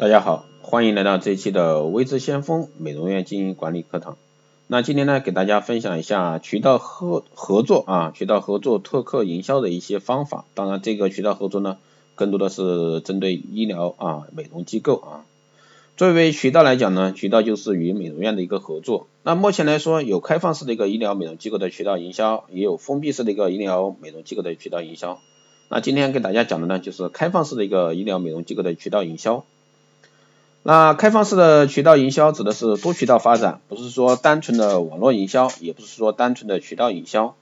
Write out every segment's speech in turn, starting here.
大家好，欢迎来到这一期的微知先锋美容院经营管理课堂。那今天呢，给大家分享一下渠道合合作啊，渠道合作拓客营销的一些方法。当然，这个渠道合作呢，更多的是针对医疗啊美容机构啊。作为渠道来讲呢，渠道就是与美容院的一个合作。那目前来说，有开放式的一个医疗美容机构的渠道营销，也有封闭式的一个医疗美容机构的渠道营销。那今天给大家讲的呢，就是开放式的一个医疗美容机构的渠道营销。那开放式的渠道营销指的是多渠道发展，不是说单纯的网络营销，也不是说单纯的渠道营销。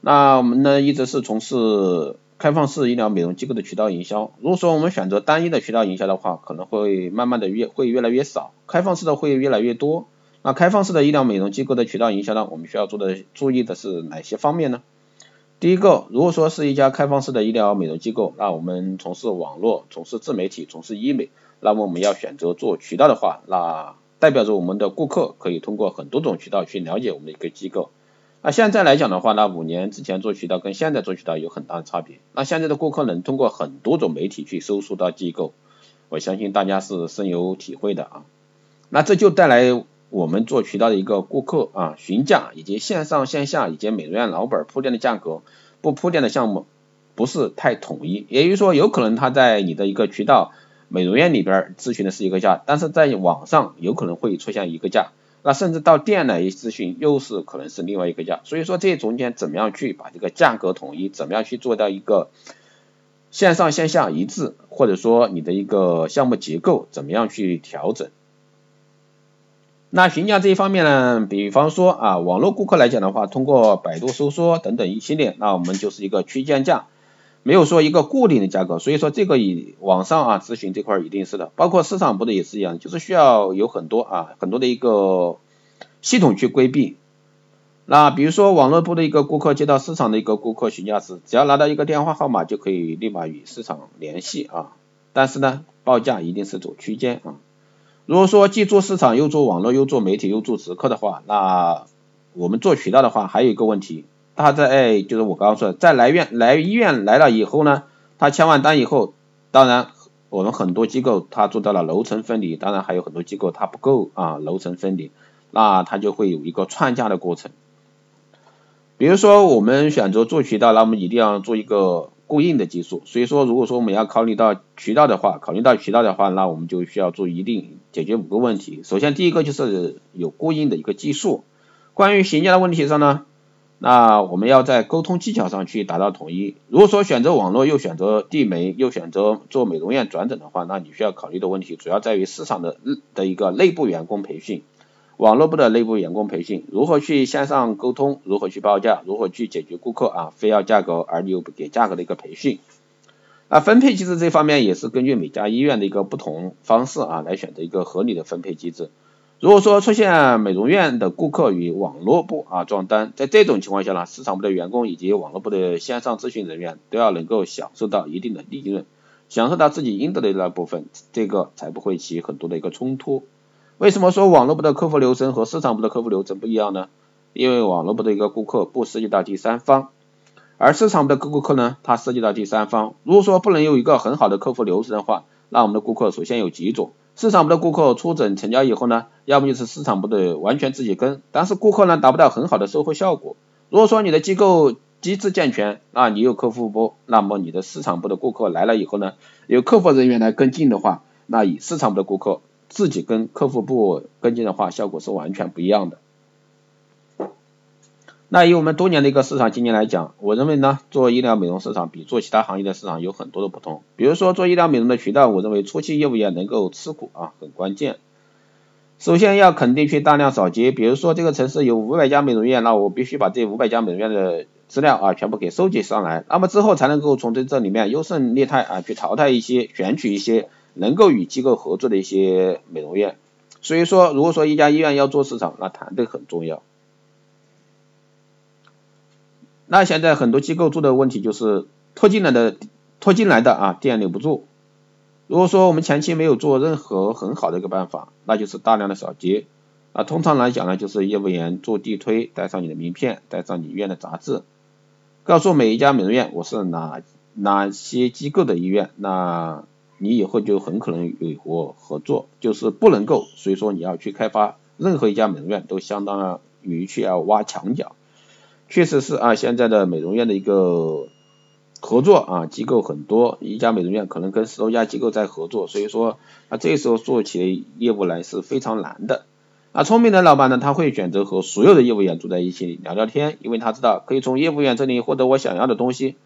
那我们呢一直是从事开放式医疗美容机构的渠道营销。如果说我们选择单一的渠道营销的话，可能会慢慢的越会越来越少，开放式的会越来越多。那开放式的医疗美容机构的渠道营销呢，我们需要做的注意的是哪些方面呢？第一个，如果说是一家开放式的医疗美容机构，那我们从事网络、从事自媒体、从事医美。那么我们要选择做渠道的话，那代表着我们的顾客可以通过很多种渠道去了解我们的一个机构。那现在来讲的话，那五年之前做渠道跟现在做渠道有很大的差别。那现在的顾客能通过很多种媒体去搜索到机构，我相信大家是深有体会的啊。那这就带来我们做渠道的一个顾客啊询价以及线上线下以及美容院老板铺垫的价格不铺垫的项目不是太统一，也就是说有可能他在你的一个渠道。美容院里边咨询的是一个价，但是在网上有可能会出现一个价，那甚至到店来咨询又是可能是另外一个价，所以说这中间怎么样去把这个价格统一，怎么样去做到一个线上线下一致，或者说你的一个项目结构怎么样去调整？那询价这一方面呢，比方说啊，网络顾客来讲的话，通过百度搜索等等一系列，那我们就是一个区间价。没有说一个固定的价格，所以说这个以网上啊咨询这块一定是的，包括市场部的也是一样，就是需要有很多啊很多的一个系统去规避。那比如说网络部的一个顾客接到市场的一个顾客询价时，只要拿到一个电话号码就可以立马与市场联系啊，但是呢报价一定是走区间啊。如果说既做市场又做网络又做媒体又做直客的话，那我们做渠道的话还有一个问题。他在哎，就是我刚刚说的，在来院来医院来了以后呢，他签完单以后，当然我们很多机构他做到了楼层分离，当然还有很多机构他不够啊楼层分离，那他就会有一个串价的过程。比如说我们选择做渠道，那我们一定要做一个过硬的技术，所以说如果说我们要考虑到渠道的话，考虑到渠道的话，那我们就需要做一定解决五个问题。首先第一个就是有过硬的一个技术，关于询价的问题上呢。那我们要在沟通技巧上去达到统一。如果说选择网络又选择地媒又选择做美容院转诊的话，那你需要考虑的问题主要在于市场的的一个内部员工培训，网络部的内部员工培训，如何去线上沟通，如何去报价，如何去解决顾客啊非要价格而你又不给价格的一个培训。那分配机制这方面也是根据每家医院的一个不同方式啊来选择一个合理的分配机制。如果说出现美容院的顾客与网络部啊撞单，在这种情况下呢，市场部的员工以及网络部的线上咨询人员都要能够享受到一定的利润，享受到自己应得的那部分，这个才不会起很多的一个冲突。为什么说网络部的客服流程和市场部的客服流程不一样呢？因为网络部的一个顾客不涉及到第三方，而市场部的顾客呢，它涉及到第三方。如果说不能有一个很好的客服流程的话，那我们的顾客首先有几种。市场部的顾客出诊成交以后呢，要么就是市场部的完全自己跟，但是顾客呢达不到很好的售后效果。如果说你的机构机制健全，啊，你有客户部，那么你的市场部的顾客来了以后呢，有客服人员来跟进的话，那以市场部的顾客自己跟客服部跟进的话，效果是完全不一样的。那以我们多年的一个市场经验来讲，我认为呢，做医疗美容市场比做其他行业的市场有很多的不同。比如说做医疗美容的渠道，我认为初期业务员能够吃苦啊，很关键。首先要肯定去大量扫街，比如说这个城市有五百家美容院，那我必须把这五百家美容院的资料啊全部给收集上来，那么之后才能够从这这里面优胜劣汰啊，去淘汰一些，选取一些能够与机构合作的一些美容院。所以说，如果说一家医院要做市场，那团队很重要。那现在很多机构做的问题就是拖进来的拖进来的啊店留不住。如果说我们前期没有做任何很好的一个办法，那就是大量的扫街。啊，通常来讲呢，就是业务员做地推，带上你的名片，带上你医院的杂志，告诉每一家美容院我是哪哪些机构的医院，那你以后就很可能与我合作，就是不能够，所以说你要去开发任何一家美容院都相当于去要挖墙角。确实是啊，现在的美容院的一个合作啊机构很多，一家美容院可能跟十多家机构在合作，所以说啊这时候做起业务来是非常难的。啊，聪明的老板呢，他会选择和所有的业务员住在一起聊聊天，因为他知道可以从业务员这里获得我想要的东西。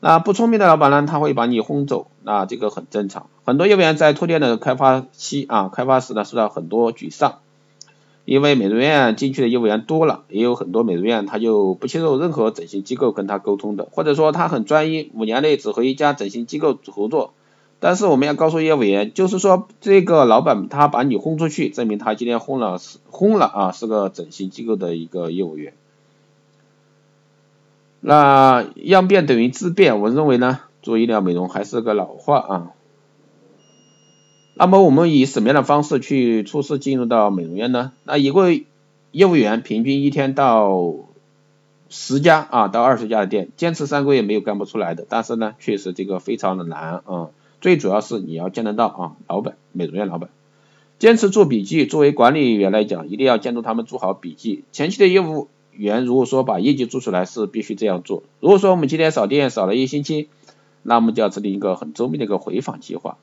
那不聪明的老板呢，他会把你轰走，那这个很正常。很多业务员在拓店的开发期啊，开发时呢受到很多沮丧。因为美容院进去的业务员多了，也有很多美容院他就不接受任何整形机构跟他沟通的，或者说他很专一，五年内只和一家整形机构合作。但是我们要告诉业务员，就是说这个老板他把你轰出去，证明他今天轰了是轰了啊，是个整形机构的一个业务员。那样变等于质变，我认为呢，做医疗美容还是个老话啊。那么我们以什么样的方式去初次进入到美容院呢？那一个业务员平均一天到十家啊到二十家的店，坚持三个月没有干不出来的。但是呢，确实这个非常的难啊。最主要是你要见得到啊，老板，美容院老板，坚持做笔记。作为管理员来讲，一定要监督他们做好笔记。前期的业务员如果说把业绩做出来，是必须这样做。如果说我们今天扫店扫了一星期，那我们就要制定一个很周密的一个回访计划。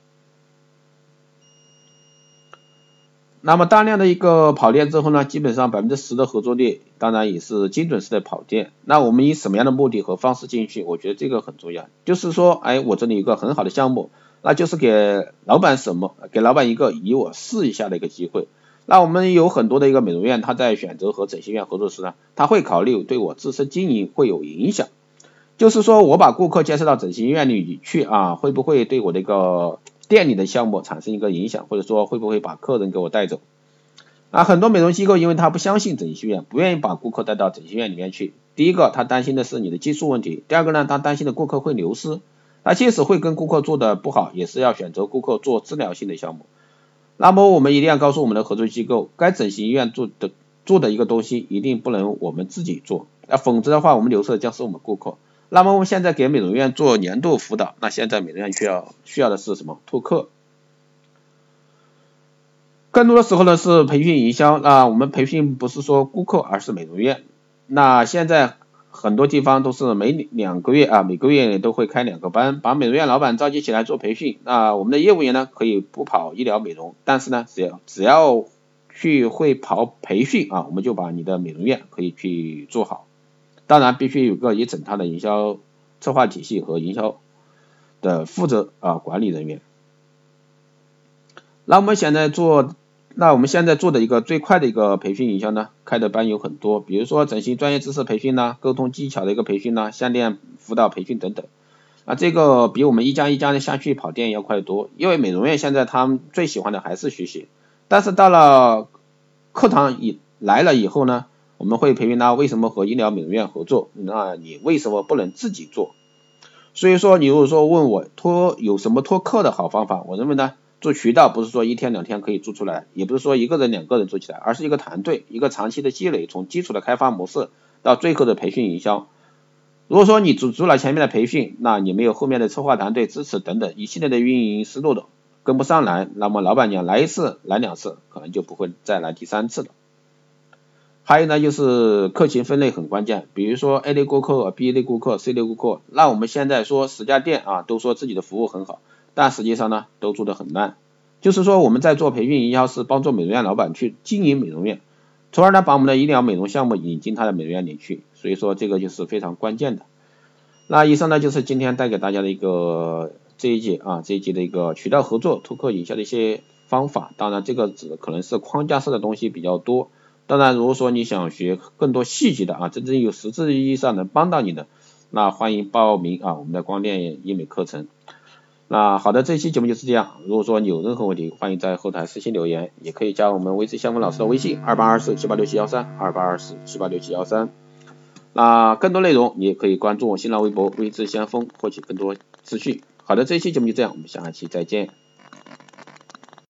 那么大量的一个跑店之后呢，基本上百分之十的合作率，当然也是精准式的跑店。那我们以什么样的目的和方式进去？我觉得这个很重要。就是说，哎，我这里有个很好的项目，那就是给老板什么？给老板一个以我试一下的一个机会。那我们有很多的一个美容院，他在选择和整形院合作时呢，他会考虑对我自身经营会有影响。就是说我把顾客介绍到整形医院里去啊，会不会对我的一个店里的项目产生一个影响，或者说会不会把客人给我带走？啊，很多美容机构因为他不相信整形院，不愿意把顾客带到整形院里面去。第一个，他担心的是你的技术问题；第二个呢，他担心的顾客会流失。那即使会跟顾客做的不好，也是要选择顾客做治疗性的项目。那么我们一定要告诉我们的合作机构，该整形医院做的做的一个东西，一定不能我们自己做，那，否则的话，我们流失的将是我们顾客。那么我们现在给美容院做年度辅导，那现在美容院需要需要的是什么？拓客。更多的时候呢是培训营销，那我们培训不是说顾客，而是美容院。那现在很多地方都是每两个月啊，每个月都会开两个班，把美容院老板召集起来做培训。那我们的业务员呢可以不跑医疗美容，但是呢只要只要去会跑培训啊，我们就把你的美容院可以去做好。当然必须有个一整套的营销策划体系和营销的负责啊管理人员。那我们现在做，那我们现在做的一个最快的一个培训营销呢，开的班有很多，比如说整形专业知识培训呐，沟通技巧的一个培训呐，项链辅导培训等等。啊，这个比我们一家一家的下去跑店要快得多，因为美容院现在他们最喜欢的还是学习，但是到了课堂以来了以后呢？我们会培训他为什么和医疗美容院合作，那你为什么不能自己做？所以说，你如果说问我托有什么托客的好方法，我认为呢，做渠道不是说一天两天可以做出来，也不是说一个人两个人做起来，而是一个团队，一个长期的积累，从基础的开发模式到最后的培训营销。如果说你只做了前面的培训，那你没有后面的策划团队支持等等一系列的运营思路的跟不上来，那么老板娘来一次来两次，可能就不会再来第三次了。还有呢，就是客群分类很关键，比如说 A 类顾客、B 类顾客、C 类顾客。那我们现在说十家店啊，都说自己的服务很好，但实际上呢，都做得很烂。就是说我们在做培训营销是帮助美容院老板去经营美容院，从而呢把我们的医疗美容项目引进他的美容院里去。所以说这个就是非常关键的。那以上呢就是今天带给大家的一个这一节啊这一节的一个渠道合作、拓客营销的一些方法。当然这个只可能是框架式的东西比较多。当然，如果说你想学更多细节的啊，真正有实质意义上能帮到你的，那欢迎报名啊我们的光电医美课程。那好的，这期节目就是这样。如果说你有任何问题，欢迎在后台私信留言，也可以加我们微知先锋老师的微信二八二四七八六七幺三二八二四七八六七幺三。那更多内容你也可以关注我新浪微博微知先锋获取更多资讯。好的，这期节目就这样，我们下期再见。